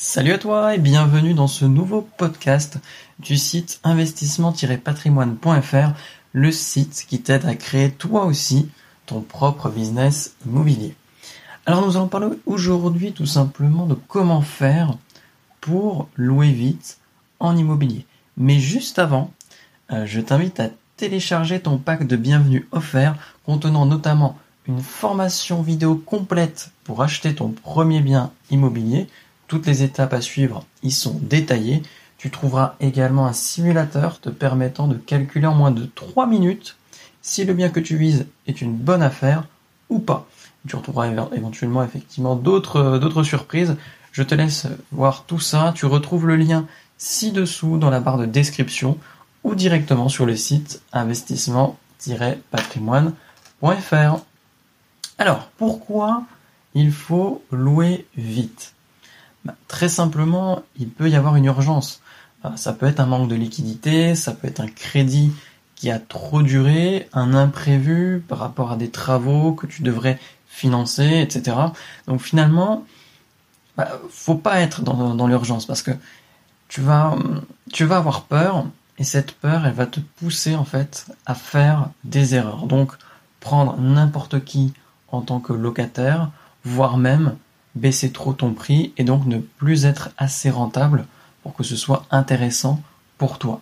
Salut à toi et bienvenue dans ce nouveau podcast du site investissement-patrimoine.fr, le site qui t'aide à créer toi aussi ton propre business immobilier. Alors nous allons parler aujourd'hui tout simplement de comment faire pour louer vite en immobilier. Mais juste avant, euh, je t'invite à télécharger ton pack de bienvenue offert contenant notamment une formation vidéo complète pour acheter ton premier bien immobilier toutes les étapes à suivre y sont détaillées. Tu trouveras également un simulateur te permettant de calculer en moins de 3 minutes si le bien que tu vises est une bonne affaire ou pas. Tu retrouveras éventuellement effectivement d'autres d'autres surprises. Je te laisse voir tout ça. Tu retrouves le lien ci-dessous dans la barre de description ou directement sur le site investissement-patrimoine.fr. Alors, pourquoi il faut louer vite? Très simplement, il peut y avoir une urgence. Euh, ça peut être un manque de liquidité, ça peut être un crédit qui a trop duré, un imprévu par rapport à des travaux que tu devrais financer, etc. Donc finalement, bah, faut pas être dans, l'urgence parce que tu vas, tu vas avoir peur et cette peur, elle va te pousser en fait à faire des erreurs. Donc prendre n'importe qui en tant que locataire, voire même baisser trop ton prix et donc ne plus être assez rentable pour que ce soit intéressant pour toi.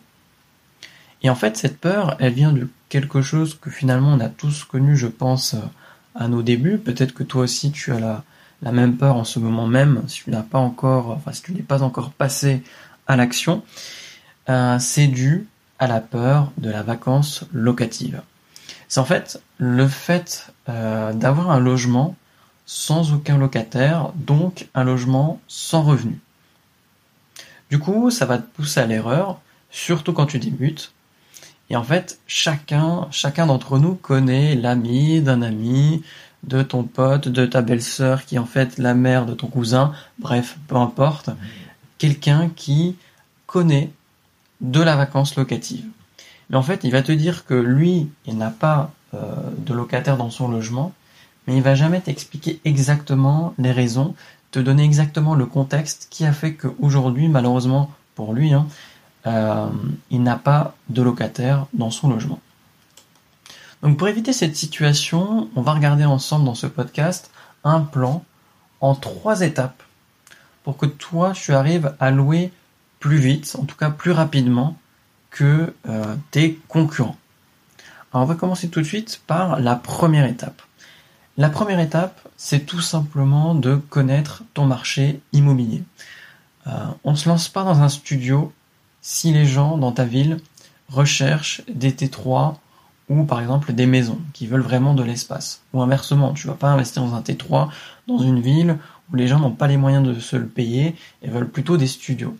Et en fait, cette peur, elle vient de quelque chose que finalement on a tous connu, je pense, euh, à nos débuts. Peut-être que toi aussi tu as la, même peur en ce moment même, si tu n'as pas encore, enfin si tu n'es pas encore passé à l'action. Euh, c'est dû à la peur de la vacance locative. C'est en fait le fait euh, d'avoir un logement sans aucun locataire, donc un logement sans revenu. Du coup, ça va te pousser à l'erreur, surtout quand tu débutes. Et en fait, chacun, d'entre nous connaît l'ami d'un ami, de ton pote, de ta belle-sœur qui est en fait la mère de ton cousin, bref, peu importe, quelqu'un qui connaît de la vacance locative. Mais en fait, il va te dire que lui, il n'a pas euh, de locataire dans son logement, mais il va jamais t'expliquer exactement les raisons, te donner exactement le contexte qui a fait qu'aujourd'hui, malheureusement pour lui, hein, euh, il n'a pas de locataire dans son logement. Donc pour éviter cette situation, on va regarder ensemble dans ce podcast un plan en trois étapes pour que toi tu arrives à louer plus vite, en tout cas plus rapidement que euh, tes concurrents. Alors on va commencer tout de suite par la première étape. La première étape, c'est tout simplement de connaître ton marché immobilier. Euh, on ne se lance pas dans un studio si les gens dans ta ville recherchent des T3 ou par exemple des maisons qui veulent vraiment de l'espace. Ou inversement, tu vas pas investir dans un T3 dans une ville où les gens n'ont pas les moyens de se le payer et veulent plutôt des studios.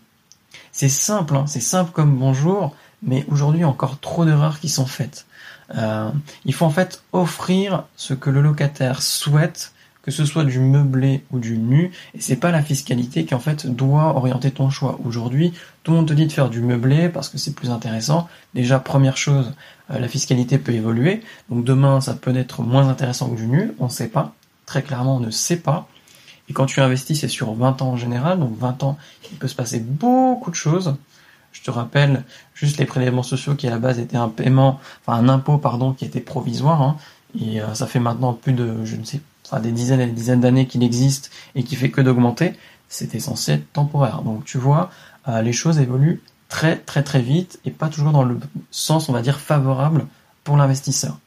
C'est simple, hein, c'est simple comme bonjour, mais aujourd'hui encore trop d'erreurs qui sont faites. Euh, il faut en fait offrir ce que le locataire souhaite, que ce soit du meublé ou du nu, et c'est pas la fiscalité qui en fait doit orienter ton choix. Aujourd'hui, tout le monde te dit de faire du meublé parce que c'est plus intéressant. Déjà, première chose, euh, la fiscalité peut évoluer, donc demain ça peut être moins intéressant que du nu, on ne sait pas. Très clairement, on ne sait pas. Et quand tu investis, c'est sur 20 ans en général, donc 20 ans, il peut se passer beaucoup de choses. Je te rappelle juste les prélèvements sociaux qui à la base étaient un paiement, enfin un impôt pardon, qui était provisoire. Hein. et euh, ça fait maintenant plus de, je ne sais, enfin des dizaines et des dizaines d'années qu'il existe et qui fait que d'augmenter. C'était censé être temporaire. Donc tu vois, euh, les choses évoluent très très très vite et pas toujours dans le sens, on va dire, favorable pour l'investisseur.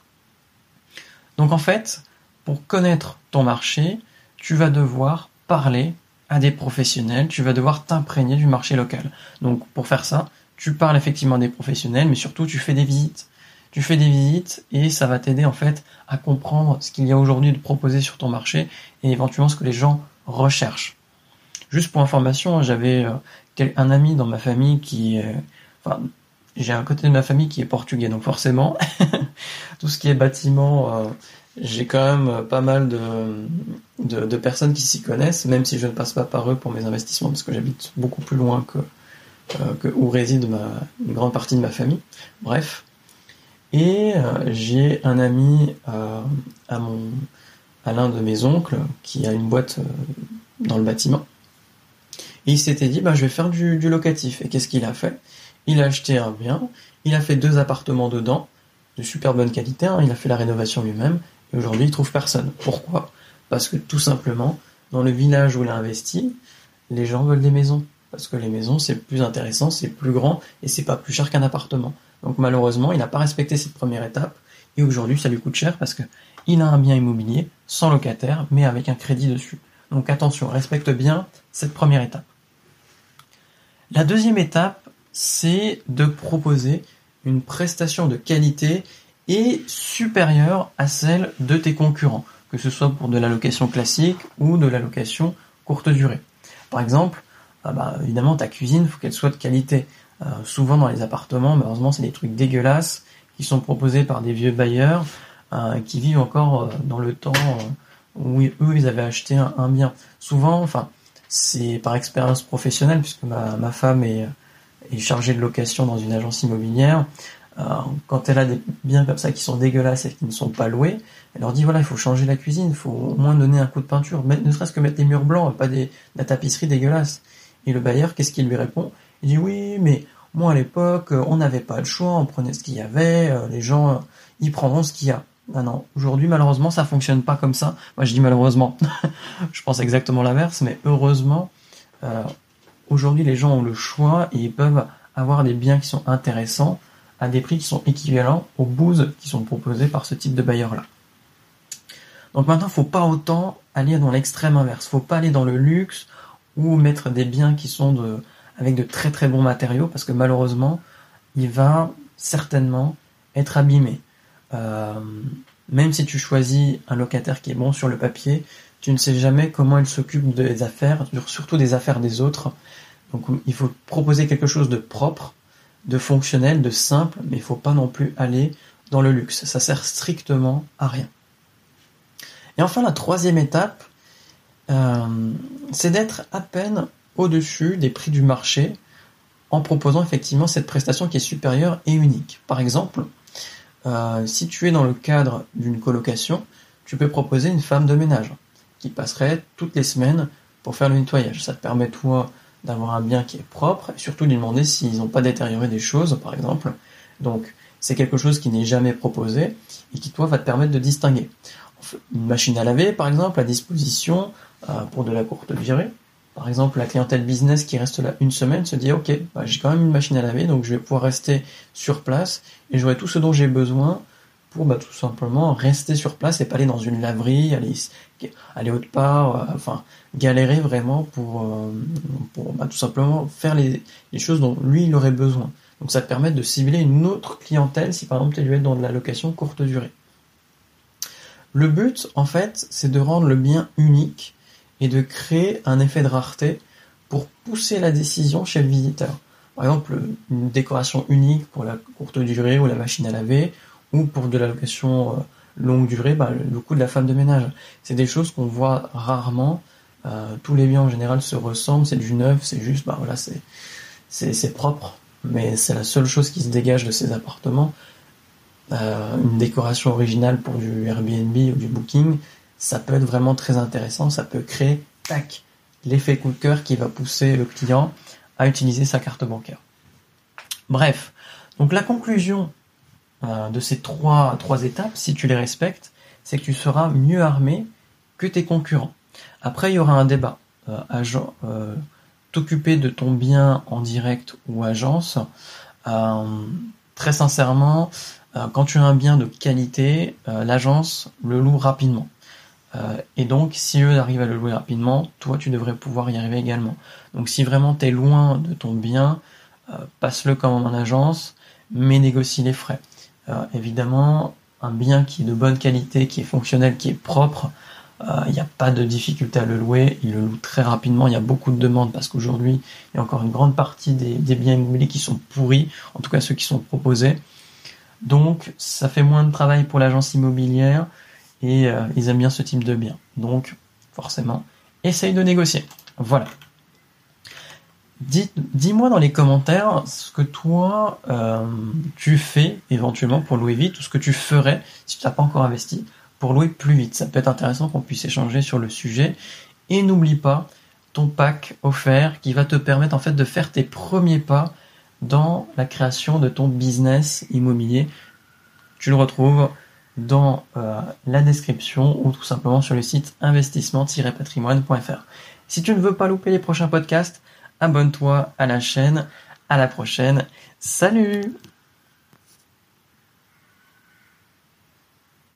Donc en fait, pour connaître ton marché, tu vas devoir parler à des professionnels, tu vas devoir t'imprégner du marché local. Donc pour faire ça, tu parles effectivement des professionnels, mais surtout tu fais des visites. Tu fais des visites et ça va t'aider en fait à comprendre ce qu'il y a aujourd'hui de proposé sur ton marché et éventuellement ce que les gens recherchent. Juste pour information, j'avais euh, un ami dans ma famille qui, est... j'ai un côté de ma famille qui est portugais, donc forcément, tout ce qui est bâtiment, euh, j'ai quand même euh, pas mal de, de, personnes qui s'y connaissent, même si je ne passe pas par eux pour mes investissements, parce que j'habite beaucoup plus loin que, euh, que où réside ma, une grande partie de ma famille. Bref. Et euh, j'ai un ami à, mon, à l'un de mes oncles qui a une boîte dans le bâtiment. Et il s'était dit, bah, je vais faire du, locatif. Et qu'est-ce qu'il a fait? Il a acheté un bien, il a fait deux appartements dedans, de super bonne qualité, hein. il a fait la rénovation lui-même, et aujourd'hui il trouve personne. Pourquoi? Parce que tout simplement, dans le village où il a investi, les gens veulent des maisons. Parce que les maisons, c'est plus intéressant, c'est plus grand, et c'est pas plus cher qu'un appartement. Donc malheureusement, il n'a pas respecté cette première étape, et aujourd'hui ça lui coûte cher parce que il a un bien immobilier sans locataire, mais avec un crédit dessus. Donc attention, respecte bien cette première étape. La deuxième étape, c'est de proposer une prestation de qualité et supérieure à celle de tes concurrents, que ce soit pour de la location classique ou de la location courte durée. Par exemple, ah bah, évidemment ta cuisine, faut qu'elle soit de qualité. Euh, souvent dans les appartements, malheureusement, c'est des trucs dégueulasses qui sont proposés par des vieux bailleurs euh, qui vivent encore euh, dans le temps où eux ils avaient acheté un, bien. Souvent, enfin, c'est par expérience professionnelle puisque ma, femme est, chargée de location dans une agence immobilière. Quand elle a des biens comme ça qui sont dégueulasses et qui ne sont pas loués, elle leur dit voilà, il faut changer la cuisine, il faut au moins donner un coup de peinture, ne serait-ce que mettre des murs blancs, pas des, de la tapisserie dégueulasse. Et le bailleur, qu'est-ce qu'il lui répond? Il dit oui, mais moi à l'époque, on n'avait pas le choix, on prenait ce qu'il y avait, euh, les gens, euh, ils prendront ce qu'il y a. Ah non, aujourd'hui malheureusement ça fonctionne pas comme ça. Moi je dis malheureusement, je pense exactement l'inverse, mais heureusement, euh, aujourd'hui les gens ont le choix et ils peuvent avoir des biens qui sont intéressants à des prix qui sont équivalents aux bouses qui sont proposées par ce type de bailleur-là. Donc maintenant, faut pas autant aller dans l'extrême inverse. Faut pas aller dans le luxe ou mettre des biens qui sont de, avec de très très bons matériaux parce que malheureusement, il va certainement être abîmé. Euh, même si tu choisis un locataire qui est bon sur le papier, tu ne sais jamais comment il s'occupe des affaires, surtout des affaires des autres. Donc il faut proposer quelque chose de propre, de fonctionnel, de simple, mais il faut pas non plus aller dans le luxe. Ça sert strictement à rien. Et enfin, la troisième étape, euh, c'est d'être à peine au-dessus des prix du marché en proposant effectivement cette prestation qui est supérieure et unique. Par exemple, euh, si tu es dans le cadre d'une colocation, tu peux proposer une femme de ménage qui passerait toutes les semaines pour faire le nettoyage. Ça te permet toi d'avoir un bien qui est propre et surtout de demander s'ils n'ont pas détérioré des choses, par exemple. Donc c'est quelque chose qui n'est jamais proposé et qui toi va te permettre de distinguer une machine à laver, par exemple, à disposition euh, pour de la courte durée. Par exemple, la clientèle business qui reste là une semaine se dit, ok, bah, j'ai quand même une machine à laver, donc je vais pouvoir rester sur place et j'aurai tout ce dont j'ai besoin pour bah, tout simplement rester sur place et pas aller dans une laverie, aller, aller autre part, euh, enfin galérer vraiment pour, euh, pour bah, tout simplement faire les, les, choses dont lui il aurait besoin. Donc ça te permet de cibler une autre clientèle si par exemple tu es dans de la location courte durée. Le but, en fait, c'est de rendre le bien unique et de créer un effet de rareté pour pousser la décision chez le visiteur. Par exemple, une décoration unique pour la courte durée ou la machine à laver, ou pour de la location euh, longue durée, bah, le coût de la femme de ménage. C'est des choses qu'on voit rarement. Euh, tous les biens en général se ressemblent, c'est du neuf, c'est juste, bah voilà, c'est propre, mais c'est la seule chose qui se dégage de ces appartements. Euh, une décoration originale pour du Airbnb ou du Booking, ça peut être vraiment très intéressant. Ça peut créer, tac, l'effet coup de cœur qui va pousser le client à utiliser sa carte bancaire. Bref, donc la conclusion de ces trois, trois étapes, si tu les respectes, c'est que tu seras mieux armé que tes concurrents. Après, il y aura un débat. Euh, agent, euh, t'occuper de ton bien en direct ou agence, très sincèrement, euh, quand tu as un bien de qualité, euh, l'agence le loue rapidement. Euh, et donc, si eux arrivent à le louer rapidement, toi, tu devrais pouvoir y arriver également. Donc, si vraiment tu es loin de ton bien, passe-le comme en agence, mais négocie les frais. Évidemment, un bien qui est de bonne qualité, qui est fonctionnel, qui est propre, il n'y a pas de difficulté à le louer, il le loue très rapidement, il y a beaucoup de demandes parce qu'aujourd'hui, il y a encore une grande partie des, des biens immobiliers qui sont pourris, en tout cas ceux qui sont proposés. Donc, ça fait moins de travail pour l'agence immobilière et euh, ils aiment bien ce type de bien. Donc, forcément, essaye de négocier. Voilà. Dis-moi dans les commentaires ce que toi euh, tu fais éventuellement pour louer vite ou ce que tu ferais si tu n'as pas encore investi pour louer plus vite. Ça peut être intéressant qu'on puisse échanger sur le sujet. Et n'oublie pas ton pack offert qui va te permettre en fait de faire tes premiers pas dans la création de ton business immobilier. Tu le retrouves dans euh, la description ou tout simplement sur le site investissement-patrimoine.fr. Si tu ne veux pas louper les prochains podcasts, abonne-toi à la chaîne. À la prochaine. Salut